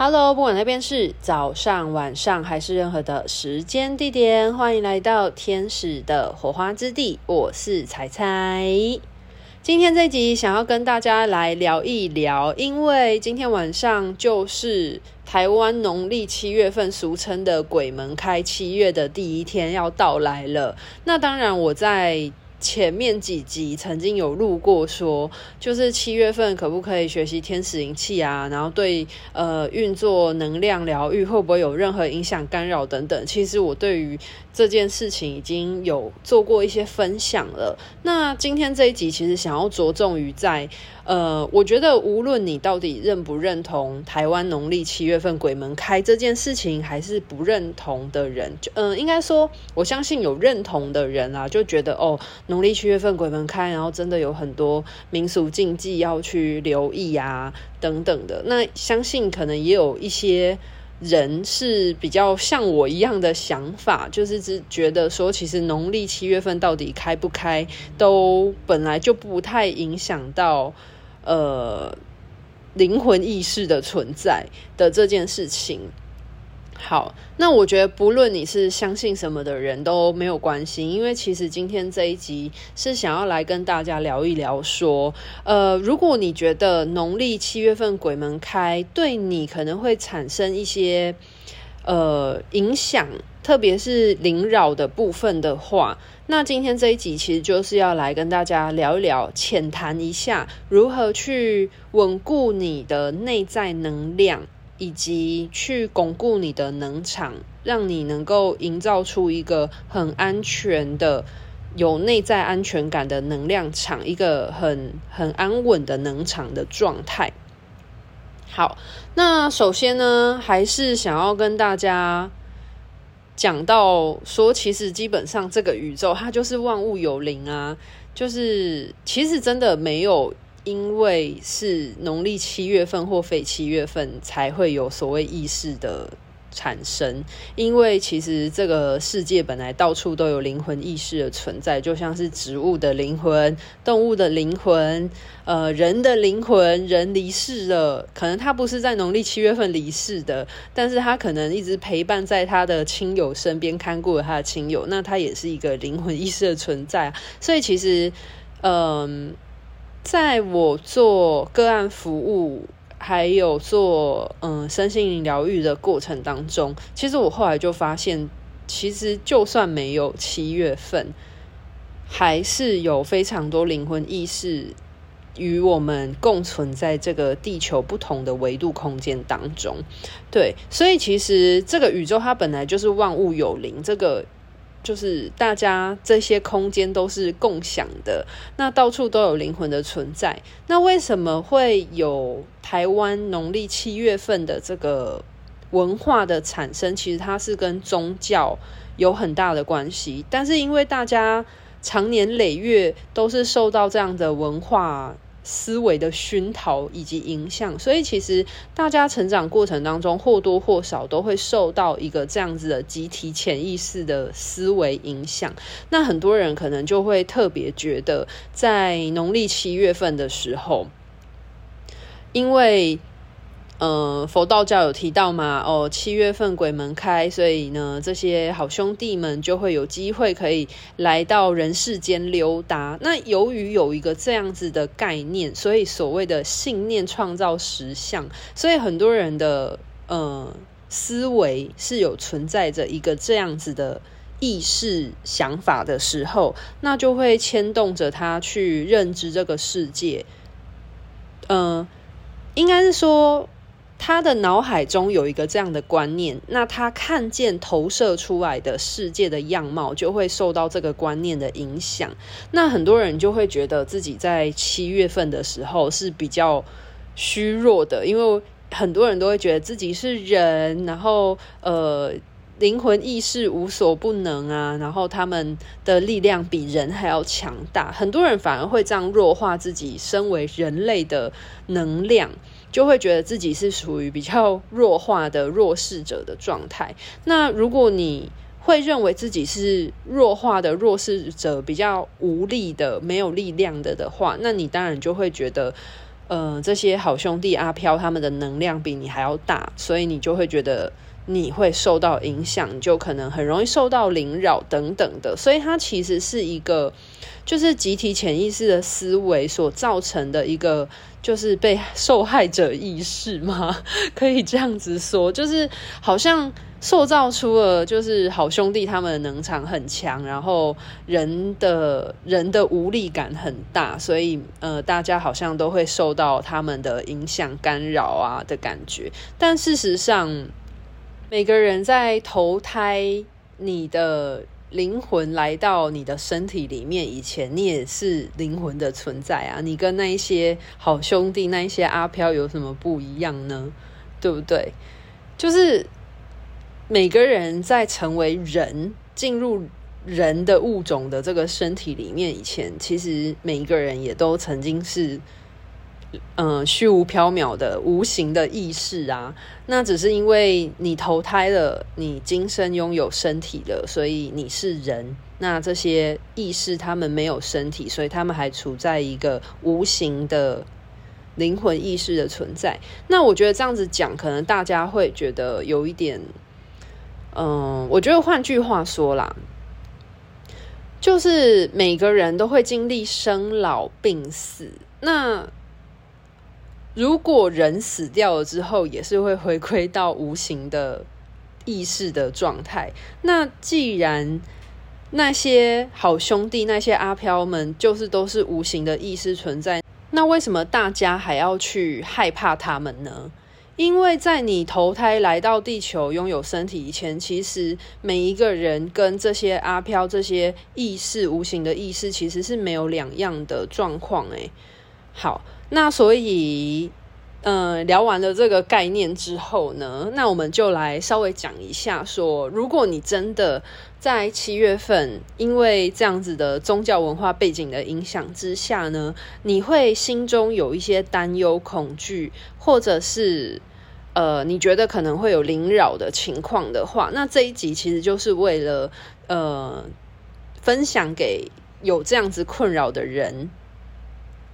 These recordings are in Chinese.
Hello，不管那边是早上、晚上还是任何的时间地点，欢迎来到天使的火花之地。我是彩彩。今天这集想要跟大家来聊一聊，因为今天晚上就是台湾农历七月份，俗称的鬼门开，七月的第一天要到来了。那当然，我在。前面几集曾经有录过说，就是七月份可不可以学习天使灵气啊？然后对呃运作能量疗愈会不会有任何影响干扰等等？其实我对于这件事情已经有做过一些分享了。那今天这一集其实想要着重于在。呃，我觉得无论你到底认不认同台湾农历七月份鬼门开这件事情，还是不认同的人，嗯、呃，应该说，我相信有认同的人啊，就觉得哦，农历七月份鬼门开，然后真的有很多民俗禁忌要去留意啊，等等的。那相信可能也有一些。人是比较像我一样的想法，就是只觉得说，其实农历七月份到底开不开，都本来就不太影响到呃灵魂意识的存在的这件事情。好，那我觉得不论你是相信什么的人都没有关系，因为其实今天这一集是想要来跟大家聊一聊，说，呃，如果你觉得农历七月份鬼门开对你可能会产生一些呃影响，特别是灵扰的部分的话，那今天这一集其实就是要来跟大家聊一聊，浅谈一下如何去稳固你的内在能量。以及去巩固你的能场，让你能够营造出一个很安全的、有内在安全感的能量场，一个很很安稳的能场的状态。好，那首先呢，还是想要跟大家讲到说，其实基本上这个宇宙它就是万物有灵啊，就是其实真的没有。因为是农历七月份或非七月份才会有所谓意识的产生，因为其实这个世界本来到处都有灵魂意识的存在，就像是植物的灵魂、动物的灵魂、呃人的灵魂。人离世了，可能他不是在农历七月份离世的，但是他可能一直陪伴在他的亲友身边，看顾了他的亲友，那他也是一个灵魂意识的存在。所以其实，嗯、在我做个案服务，还有做嗯身心灵疗愈的过程当中，其实我后来就发现，其实就算没有七月份，还是有非常多灵魂意识与我们共存在这个地球不同的维度空间当中。对，所以其实这个宇宙它本来就是万物有灵，这个。就是大家这些空间都是共享的，那到处都有灵魂的存在。那为什么会有台湾农历七月份的这个文化的产生？其实它是跟宗教有很大的关系，但是因为大家长年累月都是受到这样的文化。思维的熏陶以及影响，所以其实大家成长过程当中或多或少都会受到一个这样子的集体潜意识的思维影响。那很多人可能就会特别觉得，在农历七月份的时候，因为。呃，佛道教有提到嘛？哦，七月份鬼门开，所以呢，这些好兄弟们就会有机会可以来到人世间溜达。那由于有一个这样子的概念，所以所谓的信念创造实相，所以很多人的呃思维是有存在着一个这样子的意识想法的时候，那就会牵动着他去认知这个世界。嗯、应该是说。他的脑海中有一个这样的观念，那他看见投射出来的世界的样貌，就会受到这个观念的影响。那很多人就会觉得自己在七月份的时候是比较虚弱的，因为很多人都会觉得自己是人，然后呃灵魂意识无所不能啊，然后他们的力量比人还要强大。很多人反而会这样弱化自己身为人类的能量。就会觉得自己是属于比较弱化的弱势者的状态。那如果你会认为自己是弱化的弱势者，比较无力的、没有力量的的话，那你当然就会觉得，呃，这些好兄弟阿飘他们的能量比你还要大，所以你就会觉得你会受到影响，就可能很容易受到凌扰等等的。所以它其实是一个，就是集体潜意识的思维所造成的一个，就是被受害者意识吗？可以这样子说，就是好像。塑造出了就是好兄弟，他们的能场很强，然后人的人的无力感很大，所以呃，大家好像都会受到他们的影响、干扰啊的感觉。但事实上，每个人在投胎，你的灵魂来到你的身体里面以前，你也是灵魂的存在啊。你跟那一些好兄弟、那一些阿飘有什么不一样呢？对不对？就是。每个人在成为人、进入人的物种的这个身体里面以前，其实每一个人也都曾经是，嗯、虚无缥缈的无形的意识啊。那只是因为你投胎了，你今生拥有身体了，所以你是人。那这些意识他们没有身体，所以他们还处在一个无形的灵魂意识的存在。那我觉得这样子讲，可能大家会觉得有一点。嗯，我觉得换句话说啦，就是每个人都会经历生老病死。那如果人死掉了之后，也是会回归到无形的意识的状态。那既然那些好兄弟、那些阿飘们，就是都是无形的意识存在，那为什么大家还要去害怕他们呢？因为在你投胎来到地球拥有身体以前，其实每一个人跟这些阿飘、这些意识、无形的意识，其实是没有两样的状况。诶，好，那所以，嗯，聊完了这个概念之后呢，那我们就来稍微讲一下说，如果你真的在七月份，因为这样子的宗教文化背景的影响之下呢，你会心中有一些担忧、恐惧，或者是。呃，你觉得可能会有灵扰的情况的话，那这一集其实就是为了呃分享给有这样子困扰的人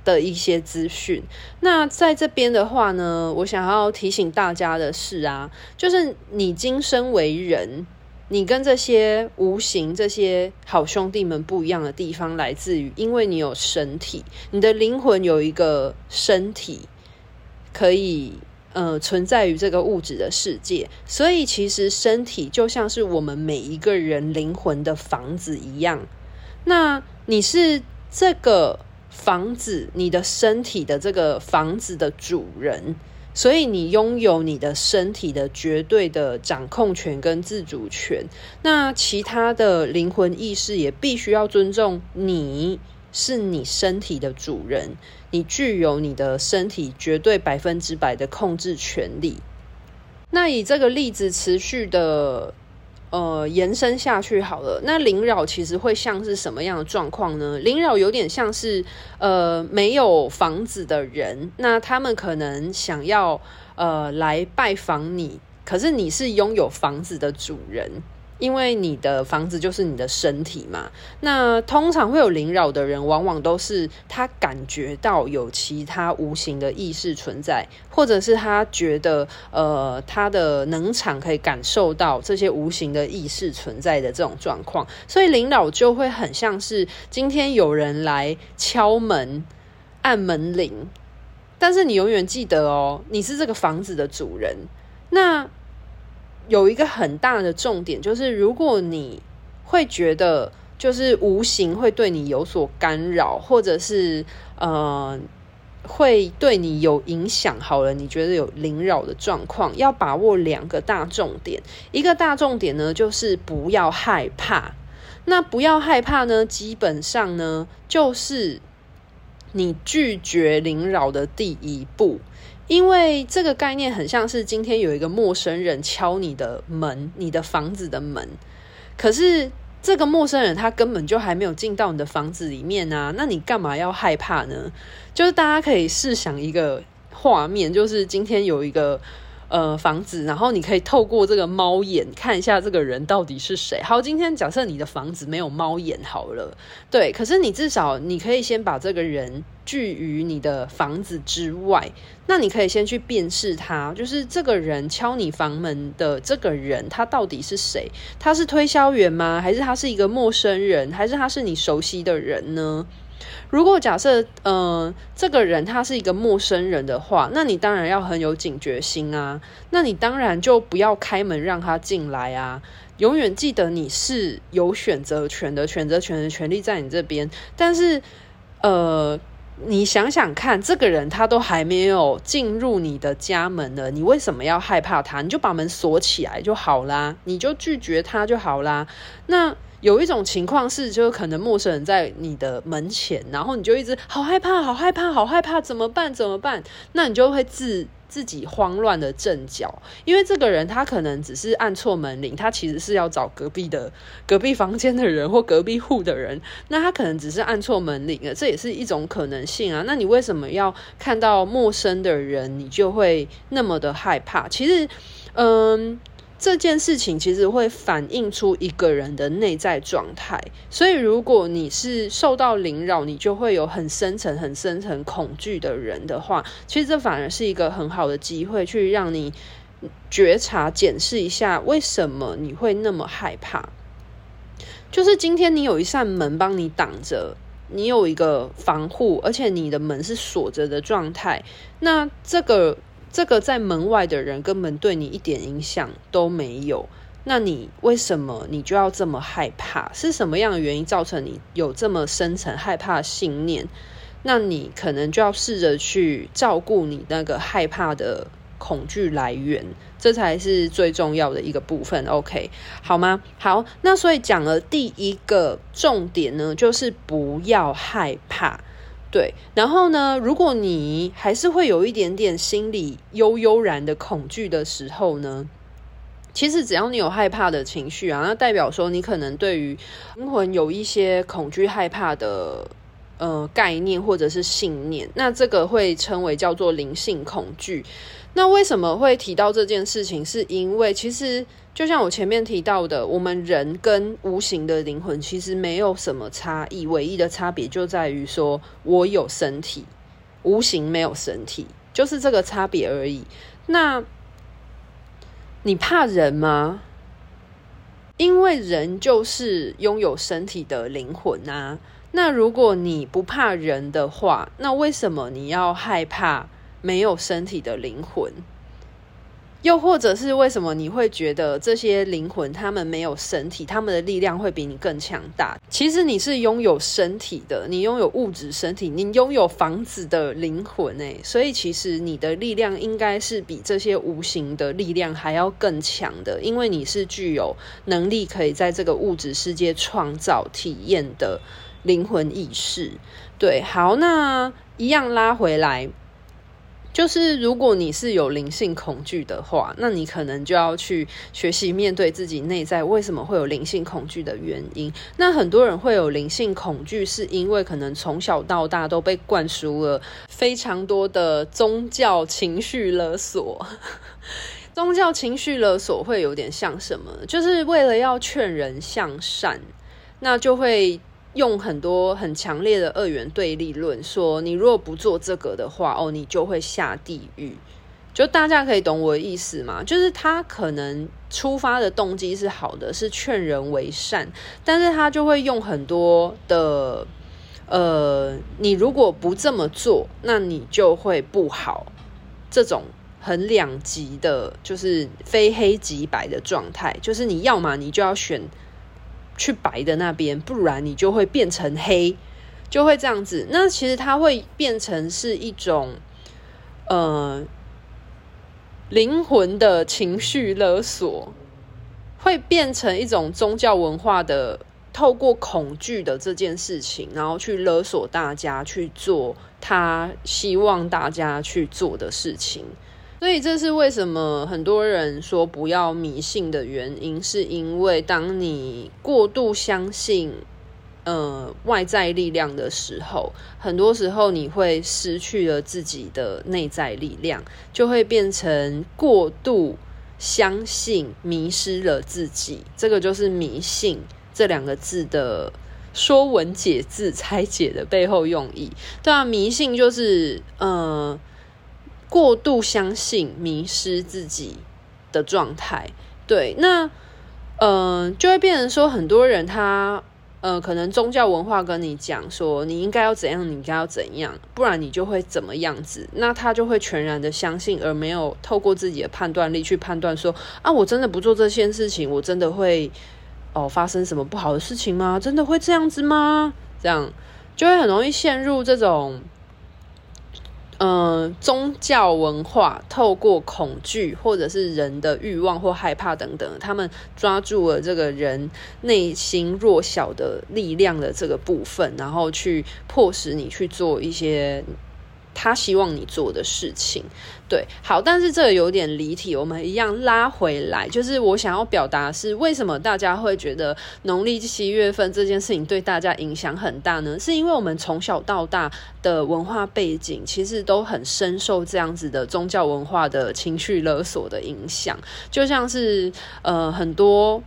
的一些资讯。那在这边的话呢，我想要提醒大家的是啊，就是你今生为人，你跟这些无形、这些好兄弟们不一样的地方，来自于因为你有身体，你的灵魂有一个身体可以。呃，存在于这个物质的世界，所以其实身体就像是我们每一个人灵魂的房子一样。那你是这个房子，你的身体的这个房子的主人，所以你拥有你的身体的绝对的掌控权跟自主权。那其他的灵魂意识也必须要尊重你。是你身体的主人，你具有你的身体绝对百分之百的控制权利。那以这个例子持续的呃延伸下去好了。那灵扰其实会像是什么样的状况呢？灵扰有点像是呃没有房子的人，那他们可能想要呃来拜访你，可是你是拥有房子的主人。因为你的房子就是你的身体嘛，那通常会有灵扰的人，往往都是他感觉到有其他无形的意识存在，或者是他觉得呃他的能场可以感受到这些无形的意识存在的这种状况，所以灵扰就会很像是今天有人来敲门、按门铃，但是你永远记得哦，你是这个房子的主人，那。有一个很大的重点，就是如果你会觉得就是无形会对你有所干扰，或者是呃会对你有影响，好了，你觉得有灵扰的状况，要把握两个大重点。一个大重点呢，就是不要害怕。那不要害怕呢，基本上呢，就是你拒绝灵扰的第一步。因为这个概念很像是今天有一个陌生人敲你的门，你的房子的门，可是这个陌生人他根本就还没有进到你的房子里面啊，那你干嘛要害怕呢？就是大家可以试想一个画面，就是今天有一个呃房子，然后你可以透过这个猫眼看一下这个人到底是谁。好，今天假设你的房子没有猫眼好了，对，可是你至少你可以先把这个人拒于你的房子之外，那你可以先去辨识他，就是这个人敲你房门的这个人，他到底是谁？他是推销员吗？还是他是一个陌生人？还是他是你熟悉的人呢？如果假设，嗯、这个人他是一个陌生人的话，那你当然要很有警觉心啊。那你当然就不要开门让他进来啊。永远记得你是有选择权的，选择权的权利在你这边。但是，呃，你想想看，这个人他都还没有进入你的家门了，你为什么要害怕他？你就把门锁起来就好啦，你就拒绝他就好啦。那。有一种情况是，就是可能陌生人在你的门前，然后你就一直好害怕，好害怕，好害怕，怎么办？怎么办？那你就会自自己慌乱的阵脚，因为这个人他可能只是按错门铃，他其实是要找隔壁的隔壁房间的人或隔壁户的人，那他可能只是按错门铃了，这也是一种可能性啊。那你为什么要看到陌生的人，你就会那么的害怕？其实，嗯。这件事情其实会反映出一个人的内在状态，所以如果你是受到灵扰，你就会有很深层、很深层恐惧的人的话，其实这反而是一个很好的机会，去让你觉察、检视一下，为什么你会那么害怕。就是今天你有一扇门帮你挡着，你有一个防护，而且你的门是锁着的状态，那这个。这个在门外的人根本对你一点影响都没有，那你为什么你就要这么害怕？是什么样的原因造成你有这么深层害怕信念？那你可能就要试着去照顾你那个害怕的恐惧来源，这才是最重要的一个部分。OK，好吗？好，那所以讲了第一个重点呢，就是不要害怕。对，然后呢，如果你还是会有一点点心里悠悠然的恐惧的时候呢，其实只要你有害怕的情绪啊，那代表说你可能对于灵魂有一些恐惧、害怕的呃概念或者是信念，那这个会称为叫做灵性恐惧。那为什么会提到这件事情？是因为其实。就像我前面提到的，我们人跟无形的灵魂其实没有什么差异，唯一的差别就在于说我有身体，无形没有身体，就是这个差别而已。那你怕人吗？因为人就是拥有身体的灵魂啊。那如果你不怕人的话，那为什么你要害怕没有身体的灵魂？又或者是为什么你会觉得这些灵魂他们没有身体，他们的力量会比你更强大？其实你是拥有身体的，你拥有物质身体，你拥有房子的灵魂诶，所以其实你的力量应该是比这些无形的力量还要更强的，因为你是具有能力可以在这个物质世界创造体验的灵魂意识。对，好，那一样拉回来。就是如果你是有灵性恐惧的话，那你可能就要去学习面对自己内在为什么会有灵性恐惧的原因。那很多人会有灵性恐惧，是因为可能从小到大都被灌输了非常多的宗教情绪勒索。宗教情绪勒索会有点像什么？就是为了要劝人向善，那就会。用很多很强烈的二元对立论说，你如果不做这个的话，哦，你就会下地狱。就大家可以懂我的意思吗？就是他可能出发的动机是好的，是劝人为善，但是他就会用很多的，呃，你如果不这么做，那你就会不好。这种很两极的，就是非黑即白的状态，就是你要嘛，你就要选。去白的那边，不然你就会变成黑，就会这样子。那其实它会变成是一种，呃，灵魂的情绪勒索，会变成一种宗教文化的，透过恐惧的这件事情，然后去勒索大家去做他希望大家去做的事情。所以这是为什么很多人说不要迷信的原因，是因为当你过度相信呃外在力量的时候，很多时候你会失去了自己的内在力量，就会变成过度相信，迷失了自己。这个就是迷信这两个字的说文解字拆解的背后用意。对啊，迷信就是呃过度相信，迷失自己的状态。对，那。嗯、就会变成说，很多人他呃，可能宗教文化跟你讲说，你应该要怎样，你应该要怎样，不然你就会怎么样子。那他就会全然的相信，而没有透过自己的判断力去判断说，啊，我真的不做这件事情，我真的会哦发生什么不好的事情吗？真的会这样子吗？这样就会很容易陷入这种。嗯、宗教文化透过恐惧，或者是人的欲望或害怕等等，他们抓住了这个人内心弱小的力量的这个部分，然后去迫使你去做一些。他希望你做的事情，对，好，但是这个有点离题，我们一样拉回来，就是我想要表达是，为什么大家会觉得农历七月份这件事情对大家影响很大呢？是因为我们从小到大的文化背景，其实都很深受这样子的宗教文化的情绪勒索的影响，就像是呃很多。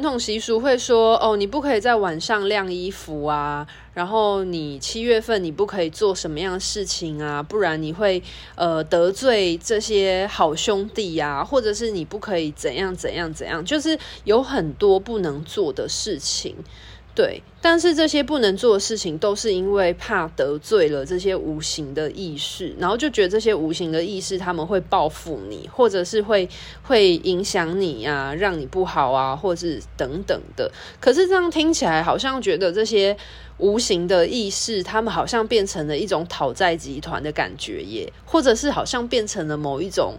传统习俗会说：“哦，你不可以在晚上晾衣服啊，然后你七月份你不可以做什么样的事情啊，不然你会呃得罪这些好兄弟呀，或者是你不可以怎样怎样怎样，就是有很多不能做的事情。”对，但是这些不能做的事情，都是因为怕得罪了这些无形的意识，然后就觉得这些无形的意识他们会报复你，或者是会会影响你啊，让你不好啊，或者是等等的。可是这样听起来，好像觉得这些无形的意识，他们好像变成了一种讨债集团的感觉耶，或者是好像变成了某一种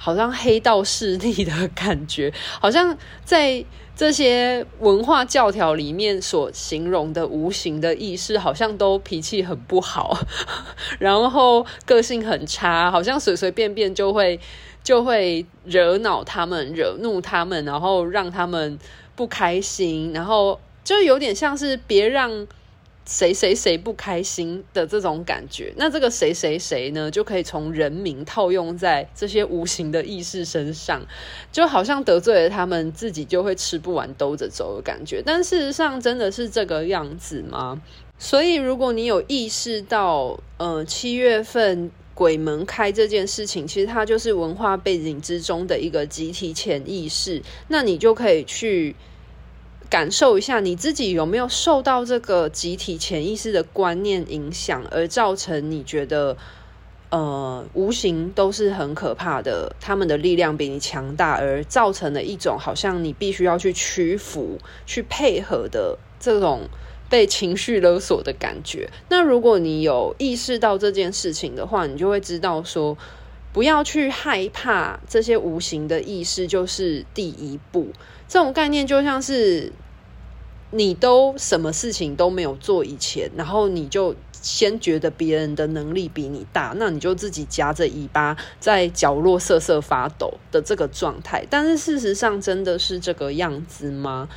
好像黑道势力的感觉，好像在。这些文化教条里面所形容的无形的意识，好像都脾气很不好，然后个性很差，好像随随便便就会就会惹恼他们、惹怒他们，然后让他们不开心，然后就有点像是别让。谁谁谁不开心的这种感觉，那这个谁谁谁呢，就可以从人名套用在这些无形的意识身上，就好像得罪了他们，自己就会吃不完兜着走的感觉。但事实上，真的是这个样子吗？所以，如果你有意识到，呃，七月份鬼门开这件事情，其实它就是文化背景之中的一个集体潜意识，那你就可以去。感受一下你自己有没有受到这个集体潜意识的观念影响，而造成你觉得，呃，无形都是很可怕的，他们的力量比你强大，而造成了一种好像你必须要去屈服、去配合的这种被情绪勒索的感觉。那如果你有意识到这件事情的话，你就会知道说，不要去害怕这些无形的意识，就是第一步。这种概念就像是你都什么事情都没有做以前，然后你就先觉得别人的能力比你大，那你就自己夹着尾巴在角落瑟瑟发抖的这个状态。但是事实上真的是这个样子吗？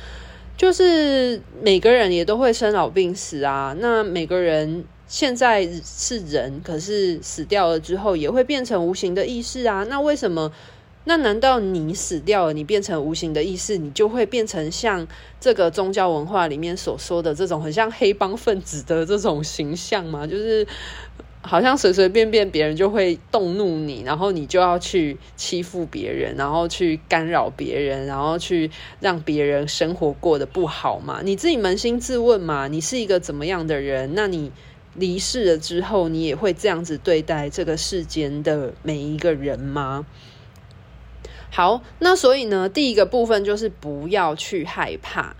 就是每个人也都会生老病死啊。那每个人现在是人，可是死掉了之后也会变成无形的意识啊。那为什么？那难道你死掉了，你变成无形的意识，你就会变成像这个宗教文化里面所说的这种很像黑帮分子的这种形象吗？就是好像随随便便别人就会动怒你，然后你就要去欺负别人，然后去干扰别人，然后去让别人生活过得不好嘛？你自己扪心自问嘛？你是一个怎么样的人？那你离世了之后，你也会这样子对待这个世间的每一个人吗？好，那所以呢，第一个部分就是不要去害怕，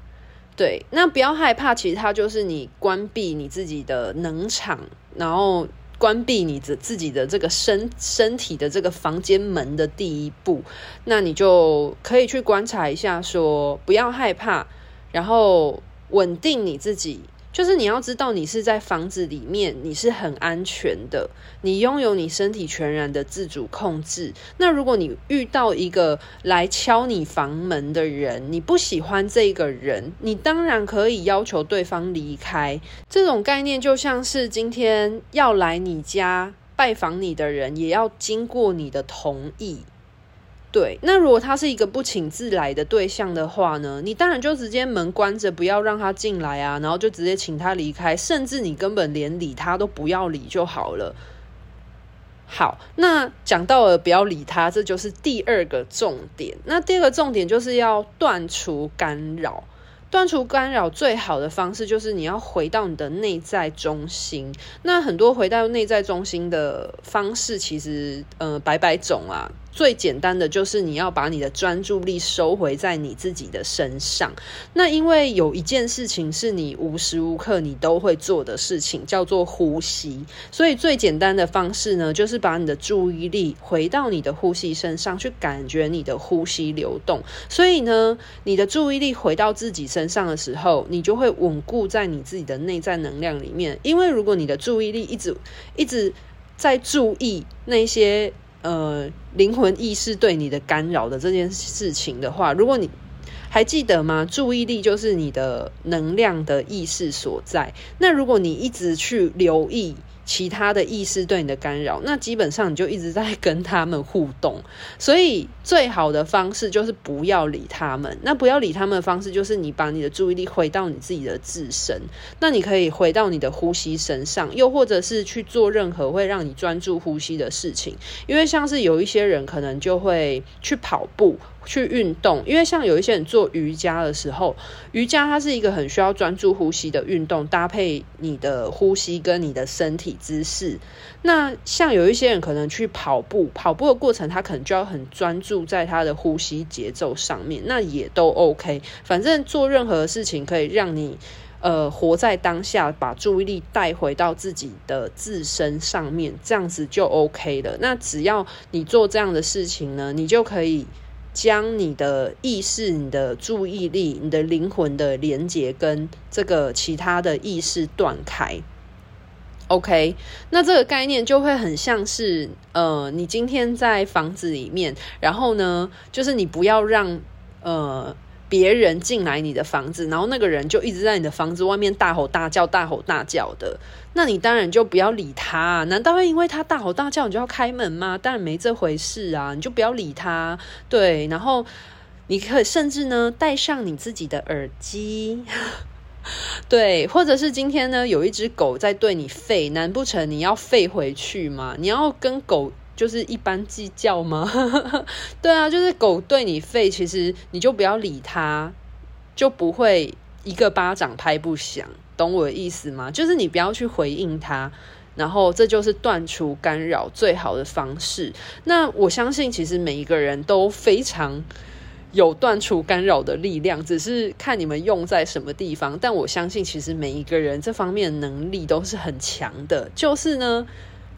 对，那不要害怕，其实它就是你关闭你自己的能场，然后关闭你的自己的这个身身体的这个房间门的第一步，那你就可以去观察一下说，说不要害怕，然后稳定你自己。就是你要知道，你是在房子里面，你是很安全的，你拥有你身体全然的自主控制。那如果你遇到一个来敲你房门的人，你不喜欢这个人，你当然可以要求对方离开。这种概念就像是今天要来你家拜访你的人，也要经过你的同意。对，那如果他是一个不请自来的对象的话呢？你当然就直接门关着，不要让他进来啊，然后就直接请他离开，甚至你根本连理他都不要理就好了。好，那讲到了不要理他，这就是第二个重点。那第二个重点就是要断除干扰。断除干扰最好的方式就是你要回到你的内在中心。那很多回到内在中心的方式，其实呃百百种啊。最简单的就是你要把你的专注力收回在你自己的身上。那因为有一件事情是你无时无刻你都会做的事情，叫做呼吸。所以最简单的方式呢，就是把你的注意力回到你的呼吸身上，去感觉你的呼吸流动。所以呢，你的注意力回到自己身上的时候，你就会稳固在你自己的内在能量里面。因为如果你的注意力一直一直在注意那些。呃，灵魂意识对你的干扰的这件事情的话，如果你还记得吗？注意力就是你的能量的意识所在。那如果你一直去留意，其他的意识对你的干扰，那基本上你就一直在跟他们互动。所以最好的方式就是不要理他们。那不要理他们的方式就是你把你的注意力回到你自己的自身。那你可以回到你的呼吸身上，又或者是去做任何会让你专注呼吸的事情。因为像是有一些人可能就会去跑步。去运动，因为像有一些人做瑜伽的时候，瑜伽它是一个很需要专注呼吸的运动，搭配你的呼吸跟你的身体姿势。那像有一些人可能去跑步，跑步的过程他可能就要很专注在他的呼吸节奏上面，那也都 OK。反正做任何事情可以让你呃活在当下，把注意力带回到自己的自身上面，这样子就 OK 了。那只要你做这样的事情呢，你就可以。将你的意识、你的注意力、你的灵魂的连接跟这个其他的意识断开，OK？那这个概念就会很像是，呃，你今天在房子里面，然后呢，就是你不要让，呃。别人进来你的房子，然后那个人就一直在你的房子外面大吼大叫、大吼大叫的，那你当然就不要理他。难道会因为他大吼大叫，你就要开门吗？当然没这回事啊，你就不要理他。对，然后你可以甚至呢戴上你自己的耳机，对，或者是今天呢有一只狗在对你吠，难不成你要吠回去吗？你要跟狗。就是一般计较吗？对啊，就是狗对你吠，其实你就不要理它，就不会一个巴掌拍不响，懂我的意思吗？就是你不要去回应它，然后这就是断除干扰最好的方式。那我相信，其实每一个人都非常有断除干扰的力量，只是看你们用在什么地方。但我相信，其实每一个人这方面的能力都是很强的。就是呢，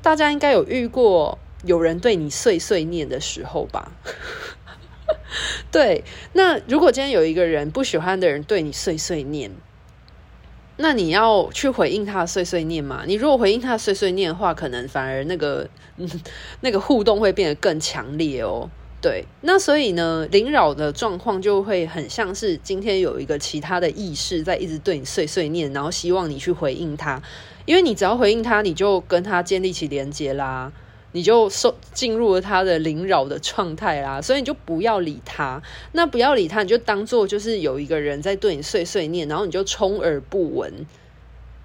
大家应该有遇过。有人对你碎碎念的时候吧，对。那如果今天有一个人不喜欢的人对你碎碎念，那你要去回应他碎碎念吗？你如果回应他碎碎念的话，可能反而那个、那个互动会变得更强烈哦。对。那所以呢，灵扰的状况就会很像是今天有一个其他的意识在一直对你碎碎念，然后希望你去回应他，因为你只要回应他，你就跟他建立起连接啦。你就受进入了他的灵扰的状态啦，所以你就不要理他。那不要理他，你就当做就是有一个人在对你碎碎念，然后你就充耳不闻，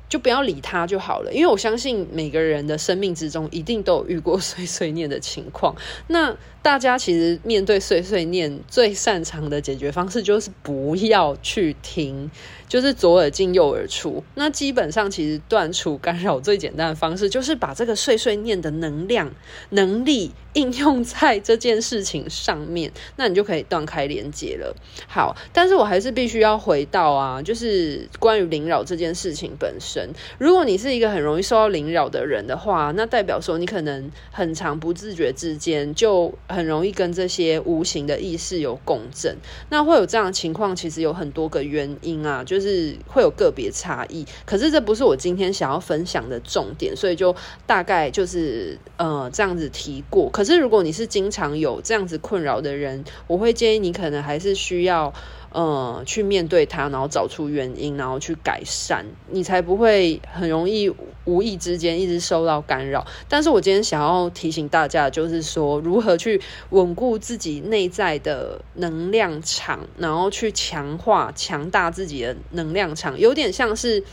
就不要理他就好了。因为我相信每个人的生命之中一定都有遇过 碎碎念的情况。那大家其实面对碎碎念最擅长的解决方式就是不要去听。就是左耳进右耳出，那基本上其实断除干扰最简单的方式，就是把这个碎碎念的能量、能力应用在这件事情上面，那你就可以断开连接了。好，但是我还是必须要回到啊，就是关于灵扰这件事情本身。如果你是一个很容易受到灵扰的人的话，那代表说你可能很长不自觉之间就很容易跟这些无形的意识有共振。那会有这样的情况，其实有很多个原因啊，就是会有个别差异。可是这不是我今天想要分享的重点，所以就大概就是呃这样子提过。可是如果你是经常有这样子困扰的人，我会建议你可能还是需要。呃，去面对它，然后找出原因，然后去改善，你才不会很容易无意之间一直受到干扰。但是我今天想要提醒大家，就是说如何去稳固自己内在的能量场，然后去强化、强大自己的能量场，有点像是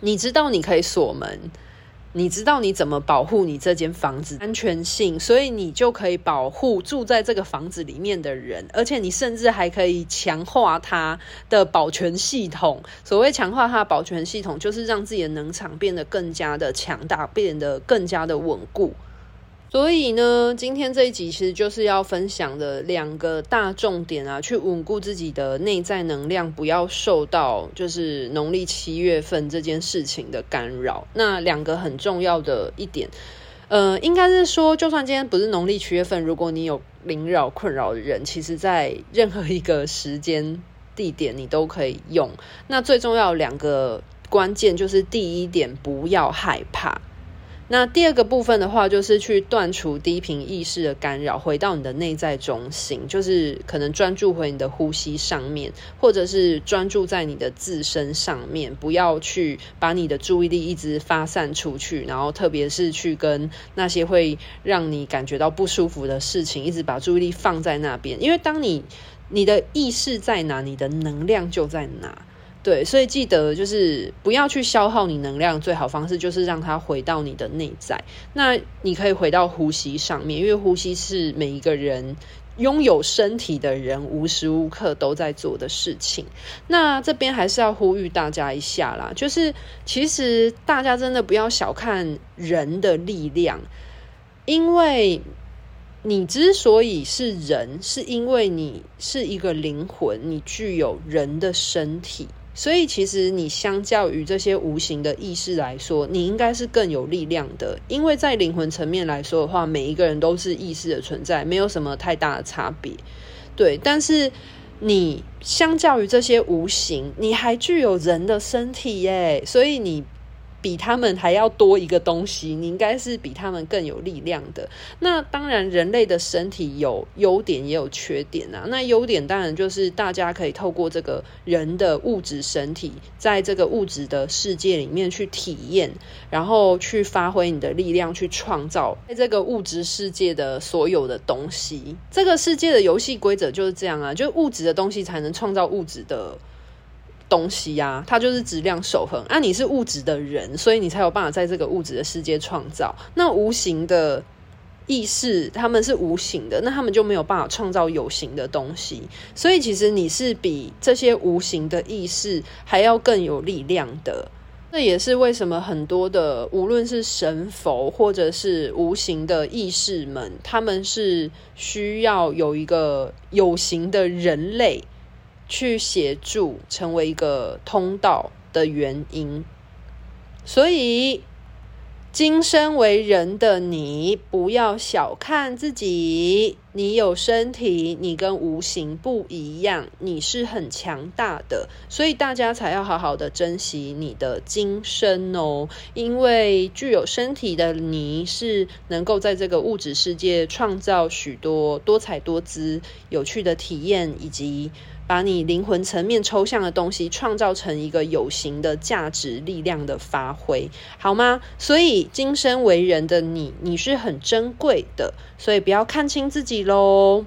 你知道你可以锁门。你知道你怎么保护你这间房子安全性，所以你就可以保护住在这个房子里面的人，而且你甚至还可以强化它的保全系统。所谓强化它的保全系统，就是让自己的能场变得更加的强大，变得更加的稳固。所以呢，今天这一集其实就是要分享的两个大重点啊，去稳固自己的内在能量，不要受到就是农历七月份这件事情的干扰。那两个很重要的一点，呃，应该是说，就算今天不是农历七月份，如果你有灵扰困扰的人，其实在任何一个时间地点你都可以用。那最重要两个关键就是第一点，不要害怕。那第二个部分的话，就是去断除低频意识的干扰，回到你的内在中心，就是可能专注回你的呼吸上面，或者是专注在你的自身上面，不要去把你的注意力一直发散出去，然后特别是去跟那些会让你感觉到不舒服的事情，一直把注意力放在那边，因为当你你的意识在哪，你的能量就在哪。对，所以记得就是不要去消耗你能量，最好方式就是让它回到你的内在。那你可以回到呼吸上面，因为呼吸是每一个人拥有身体的人无时无刻都在做的事情。那这边还是要呼吁大家一下啦，就是其实大家真的不要小看人的力量，因为你之所以是人，是因为你是一个灵魂，你具有人的身体。所以，其实你相较于这些无形的意识来说，你应该是更有力量的。因为在灵魂层面来说的话，每一个人都是意识的存在，没有什么太大的差别。对，但是你相较于这些无形，你还具有人的身体耶，所以你。比他们还要多一个东西，你应该是比他们更有力量的。那当然，人类的身体有优点也有缺点啊。那优点当然就是大家可以透过这个人的物质身体，在这个物质的世界里面去体验，然后去发挥你的力量，去创造在这个物质世界的所有的东西。这个世界的游戏规则就是这样啊，就物质的东西才能创造物质的。东西呀、啊，它就是质量守恒。啊，你是物质的人，所以你才有办法在这个物质的世界创造。那无形的意识，他们是无形的，那他们就没有办法创造有形的东西。所以，其实你是比这些无形的意识还要更有力量的。这也是为什么很多的，无论是神佛或者是无形的意识们，他们是需要有一个有形的人类。去协助成为一个通道的原因，所以今生为人的你，不要小看自己。你有身体，你跟无形不一样，你是很强大的，所以大家才要好好的珍惜你的今生哦。因为具有身体的你，是能够在这个物质世界创造许多多彩多姿、有趣的体验，以及。把你灵魂层面抽象的东西创造成一个有形的价值力量的发挥，好吗？所以今生为人的你，你是很珍贵的，所以不要看轻自己喽。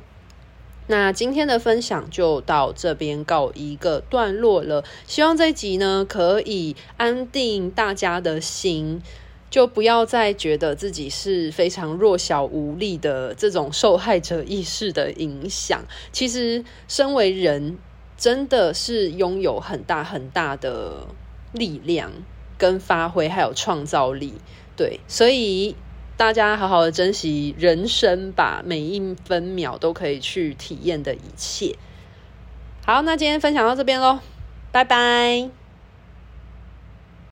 那今天的分享就到这边告一个段落了，希望这一集呢可以安定大家的心。就不要再觉得自己是非常弱小无力的这种受害者意识的影响。其实，身为人，真的是拥有很大很大的力量跟发挥，还有创造力。对，所以大家好好的珍惜人生吧，每一分秒都可以去体验的一切。好，那今天分享到这边喽，拜拜。